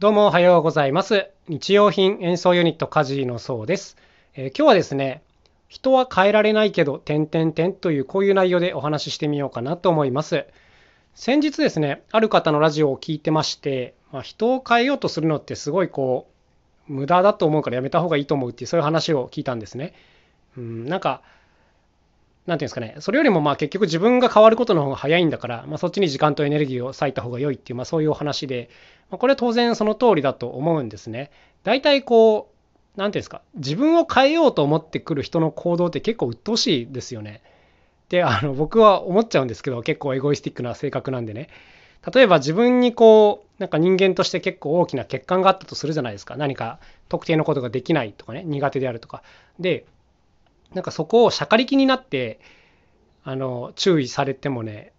どうもおはようございます。日用品演奏ユニットカジのそうです、えー今日はですね、人は変えられないけど、点々点というこういう内容でお話ししてみようかなと思います。先日ですね、ある方のラジオを聞いてまして、まあ、人を変えようとするのってすごいこう、無駄だと思うからやめた方がいいと思うっていうそういう話を聞いたんですね。うん、なんか、なんていうんですかね、それよりもまあ結局自分が変わることの方が早いんだから、まあ、そっちに時間とエネルギーを割いた方が良いっていう、まあ、そういうお話で、まあ、これは当然その通りだと思うんですね。大体こう、なんていうんですか、自分を変えようと思ってくる人の行動って結構鬱陶しいですよね。で、あの僕は思っちゃうんですけど、結構エゴイスティックな性格なんでね。例えば自分にこう、なんか人間として結構大きな欠陥があったとするじゃないですか。何か特定のことができないとかね、苦手であるとか。で、なんかそこをしゃかりきになってあの注意されてもね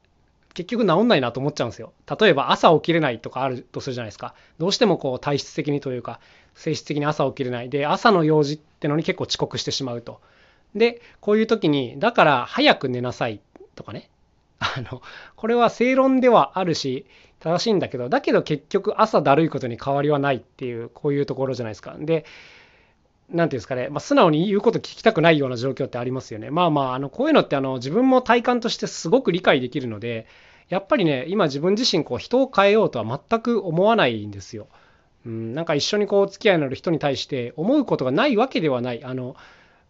結局治んないなと思っちゃうんですよ。例えば朝起きれないとかあるとするじゃないですか。どうしてもこう体質的にというか性質的に朝起きれない。で朝の用事ってのに結構遅刻してしまうと。でこういう時にだから早く寝なさいとかね。あのこれは正論ではあるし正しいんだけどだけど結局朝だるいことに変わりはないっていうこういうところじゃないですか。でなんていうんですかね、まあ、素直に言うこと聞きたくないような状況ってありますよね。まあまあ、あのこういうのってあの自分も体感としてすごく理解できるので、やっぱりね、今自分自身こう人を変えようとは全く思わないんですよ。うん、なんか一緒にこう付き合いのある人に対して思うことがないわけではない。あの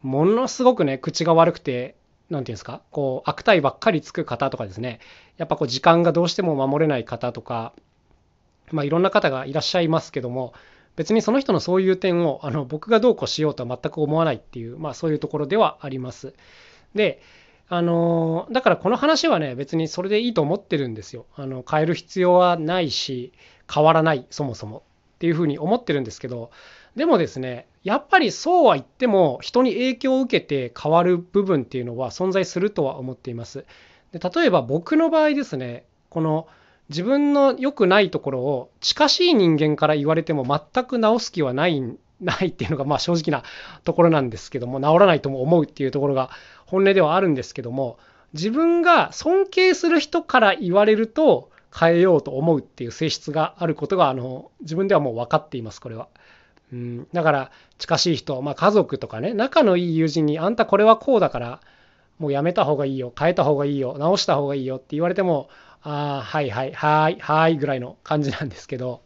ものすごくね、口が悪くて、なんていうんですか、こう悪態ばっかりつく方とかですね、やっぱこう時間がどうしても守れない方とか、まあいろんな方がいらっしゃいますけども、別にその人のそういう点をあの僕がどうこうしようとは全く思わないっていう、まあ、そういうところではあります。であのだからこの話はね別にそれでいいと思ってるんですよ。あの変える必要はないし変わらないそもそもっていうふうに思ってるんですけどでもですねやっぱりそうは言っても人に影響を受けて変わる部分っていうのは存在するとは思っています。で例えば僕の場合ですねこの自分の良くないところを近しい人間から言われても全く直す気はないないっていうのがまあ正直なところなんですけども治らないとも思うっていうところが本音ではあるんですけども自分が尊敬する人から言われると変えようと思うっていう性質があることがあの自分ではもう分かっていますこれは。うん、だから近しい人、まあ、家族とかね仲のいい友人にあんたこれはこうだからもうやめた方がいいよ変えた方がいいよ直した方がいいよって言われてもあ、はいはい、はい、はいぐらいの感じなんですけど、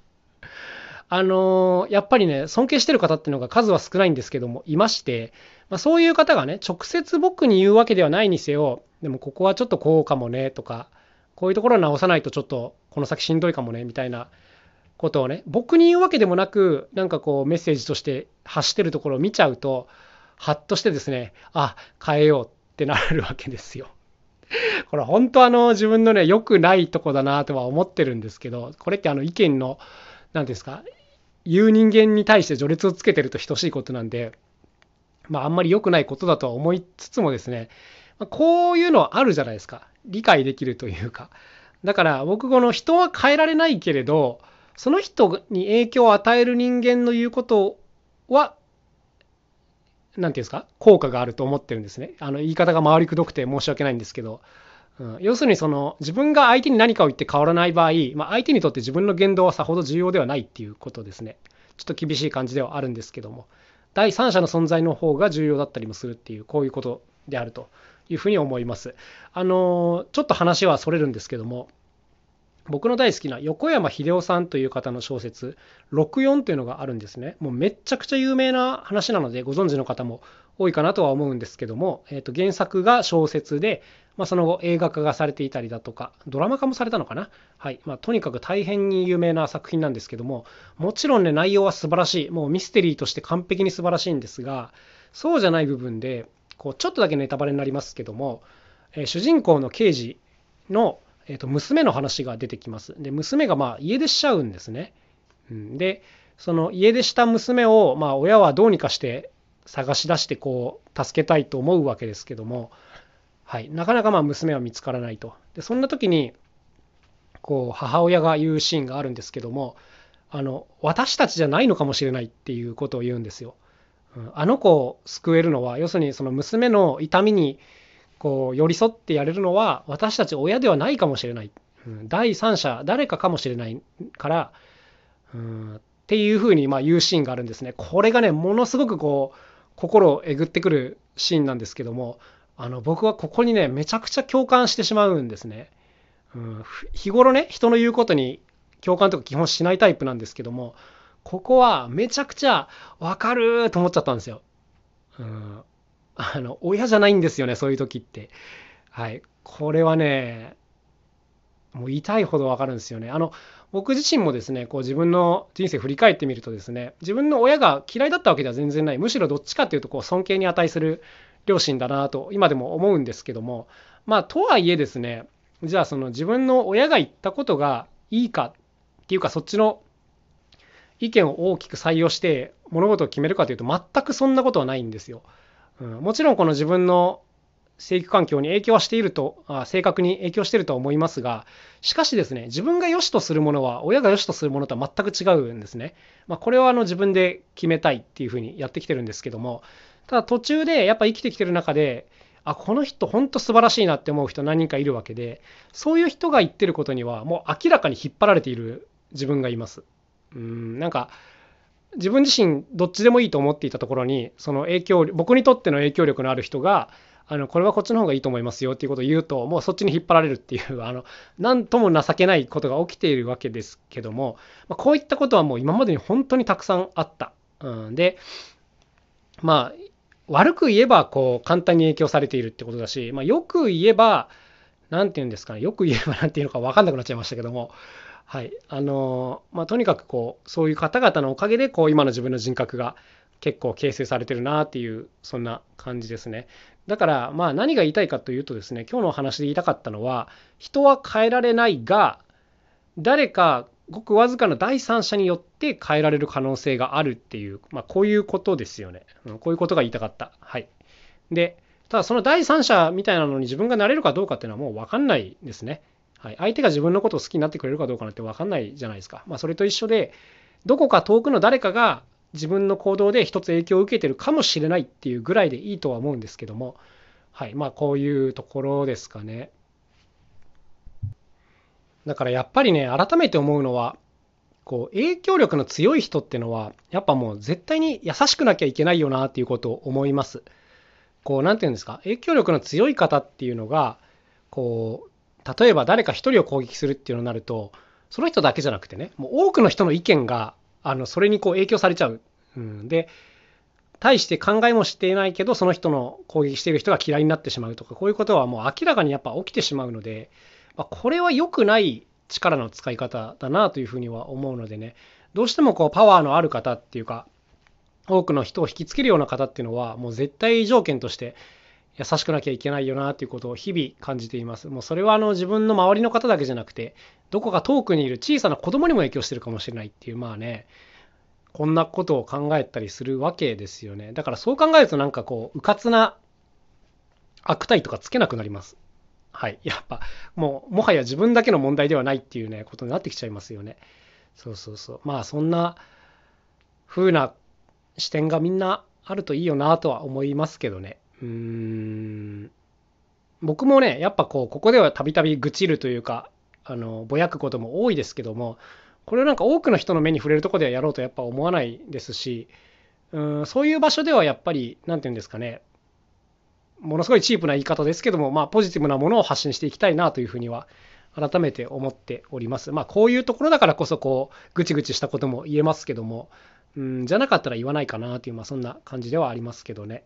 あのーやっぱりね、尊敬してる方っていうのが数は少ないんですけども、いまして、まあ、そういう方がね、直接僕に言うわけではないにせよ、でもここはちょっとこうかもねとか、こういうところを直さないとちょっとこの先しんどいかもねみたいなことをね、僕に言うわけでもなく、なんかこうメッセージとして発してるところを見ちゃうと、ハッとしてですね、あ、変えようってなるわけですよ。これ本当あの自分のね良くないとこだなとは思ってるんですけどこれってあの意見の何ですか言う人間に対して序列をつけてると等しいことなんでまああんまり良くないことだとは思いつつもですねこういうのはあるじゃないですか。理解できるというか。だから僕この人は変えられないけれどその人に影響を与える人間の言うことはなんていうんですか効果があると思ってるんですね。あの言い方が回りくどくて申し訳ないんですけど、うん、要するにその自分が相手に何かを言って変わらない場合、まあ、相手にとって自分の言動はさほど重要ではないっていうことですね。ちょっと厳しい感じではあるんですけども、第三者の存在の方が重要だったりもするっていう、こういうことであるというふうに思います。あのちょっと話はそれるんですけども、僕の大好きな横山秀夫さんという方の小説「64」というのがあるんですね。もうめっちゃくちゃ有名な話なのでご存知の方も多いかなとは思うんですけども、えー、と原作が小説で、まあ、その後映画化がされていたりだとかドラマ化もされたのかな、はい。まあ、とにかく大変に有名な作品なんですけどももちろんね内容は素晴らしい。もうミステリーとして完璧に素晴らしいんですがそうじゃない部分でこうちょっとだけネタバレになりますけども、えー主人公の刑事のえー、と娘の話が出てきます。で娘がまあ家出しちゃうんですね。うん、でその家出した娘をまあ親はどうにかして探し出してこう助けたいと思うわけですけども、はい、なかなかまあ娘は見つからないと。でそんな時にこう母親が言うシーンがあるんですけどもあの私たちじゃないのかもしれないっていうことを言うんですよ。うんあの子を救えるのは要するにその娘の痛みにこう寄り添ってやれるのは私たち親ではないかもしれない、うん第三者誰かかもしれないから、うん、っていうふうにまあ言うシーンがあるんですね。これがね、ものすごくこう、心をえぐってくるシーンなんですけども、あの僕はここにね、めちゃくちゃ共感してしまうんですね。うん、日頃ね、人の言うことに共感とか基本しないタイプなんですけども、ここはめちゃくちゃわかると思っちゃったんですよ。うん、あの、親じゃないんですよね、そういう時って。はい。これはね、もう痛いほどわかるんですよね。あの、僕自身もですね、こう自分の人生振り返ってみるとですね、自分の親が嫌いだったわけでは全然ない。むしろどっちかっていうと、こう尊敬に値する両親だなと、今でも思うんですけども、まあ、とはいえですね、じゃあその自分の親が言ったことがいいかっていうか、そっちの意見を大きく採用して物事を決めるかというと、全くそんなことはないんですよ。うん、もちろんこの自分の生育環境に影響はしていると、あ正確に影響しているとは思いますが、しかしですね、自分が良しとするものは、親が良しとするものとは全く違うんですね。まあ、これはあの自分で決めたいっていうふうにやってきてるんですけども、ただ途中でやっぱ生きてきてる中で、あ、この人本当素晴らしいなって思う人何人かいるわけで、そういう人が言ってることには、もう明らかに引っ張られている自分がいます。うん、なんか、自分自身どっちでもいいと思っていたところにその影響僕にとっての影響力のある人があのこれはこっちの方がいいと思いますよっていうことを言うともうそっちに引っ張られるっていうあの何とも情けないことが起きているわけですけども、ま、こういったことはもう今までに本当にたくさんあった。うん、でまあ悪く言えばこう簡単に影響されているってことだし、まあ、よく言えば何て言うんですかねよく言えば何て言うのか分かんなくなっちゃいましたけどもはい。あのまあ、とにかくこうそういう方々のおかげでこう今の自分の人格が結構形成されてるなっていうそんな感じですね。だからまあ何が言いたいかというとですね今日のお話で言いたかったのは人は変えられないが誰かごくわずかな第三者によって変えられる可能性があるっていう、まあ、こういうことですよね、うん、こういうことが言いたかった。はい。でただその第三者みたいなのに自分がなれるかどうかっていうのはもう分かんないですね。はい、相手が自分のことを好きになってくれるかどうかなんて分かんないじゃないですか。まあ、それと一緒で、どこか遠くの誰かが自分の行動で一つ影響を受けてるかもしれないっていうぐらいでいいとは思うんですけども、はい、まあこういうところですかね。だからやっぱりね、改めて思うのは、こう影響力の強い人ってのは、やっぱもう絶対に優しくなきゃいけないよなっていうことを思います。こう、なんていうんですか、影響力の強い方っていうのが、こう、例えば誰か1人を攻撃するっていうのになるとその人だけじゃなくてねもう多くの人の意見があのそれにこう影響されちゃう。うん、で対して考えもしていないけどその人の攻撃している人が嫌いになってしまうとかこういうことはもう明らかにやっぱ起きてしまうので、まあ、これは良くない力の使い方だなというふうには思うのでねどうしてもこうパワーのある方っていうか多くの人を引きつけるような方っていうのはもう絶対条件として優しくなきゃいけないよなっていうことを日々感じています。もうそれはあの自分の周りの方だけじゃなくて、どこか遠くにいる小さな子供にも影響してるかもしれないっていう、まあね、こんなことを考えたりするわけですよね。だからそう考えるとなんかこう、うかつな悪態とかつけなくなります。はい。やっぱ、もう、もはや自分だけの問題ではないっていうね、ことになってきちゃいますよね。そうそうそう。まあ、そんな風な視点がみんなあるといいよなとは思いますけどね。うーん僕もねやっぱこうここではたびたび愚痴るというかあのぼやくことも多いですけどもこれをなんか多くの人の目に触れるとこではやろうとやっぱ思わないですしうんそういう場所ではやっぱり何て言うんですかねものすごいチープな言い方ですけども、まあ、ポジティブなものを発信していきたいなというふうには改めて思っております。まあ、こういうところだからこそこうぐちぐちしたことも言えますけども、うん、じゃなかったら言わないかなという、まあ、そんな感じではありますけどね。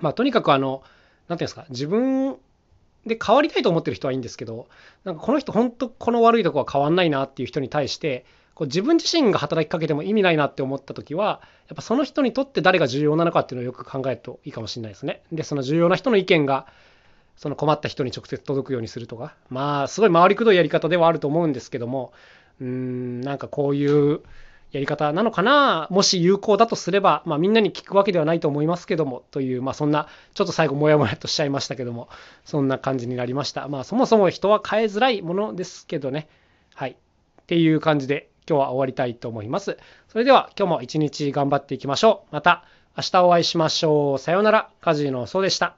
まあ、とにかくあの、なんていうんですか、自分で変わりたいと思ってる人はいいんですけど、なんかこの人、本当この悪いとこは変わんないなっていう人に対して、こう自分自身が働きかけても意味ないなって思った時は、やっぱその人にとって誰が重要なのかっていうのをよく考えるといいかもしれないですね。で、その重要な人の意見が、その困った人に直接届くようにするとか、まあ、すごい回りくどいやり方ではあると思うんですけども、うーん、なんかこういう、やり方なのかな？もし有効だとすれば、まあ、みんなに聞くわけではないと思いますけどもという、まあ、そんなちょっと最後もやもやとしちゃいましたけどもそんな感じになりました。まあそもそも人は変えづらいものですけどね。はい。っていう感じで今日は終わりたいと思います。それでは今日も一日頑張っていきましょう。また明日お会いしましょう。さようなら。カジノそうでした。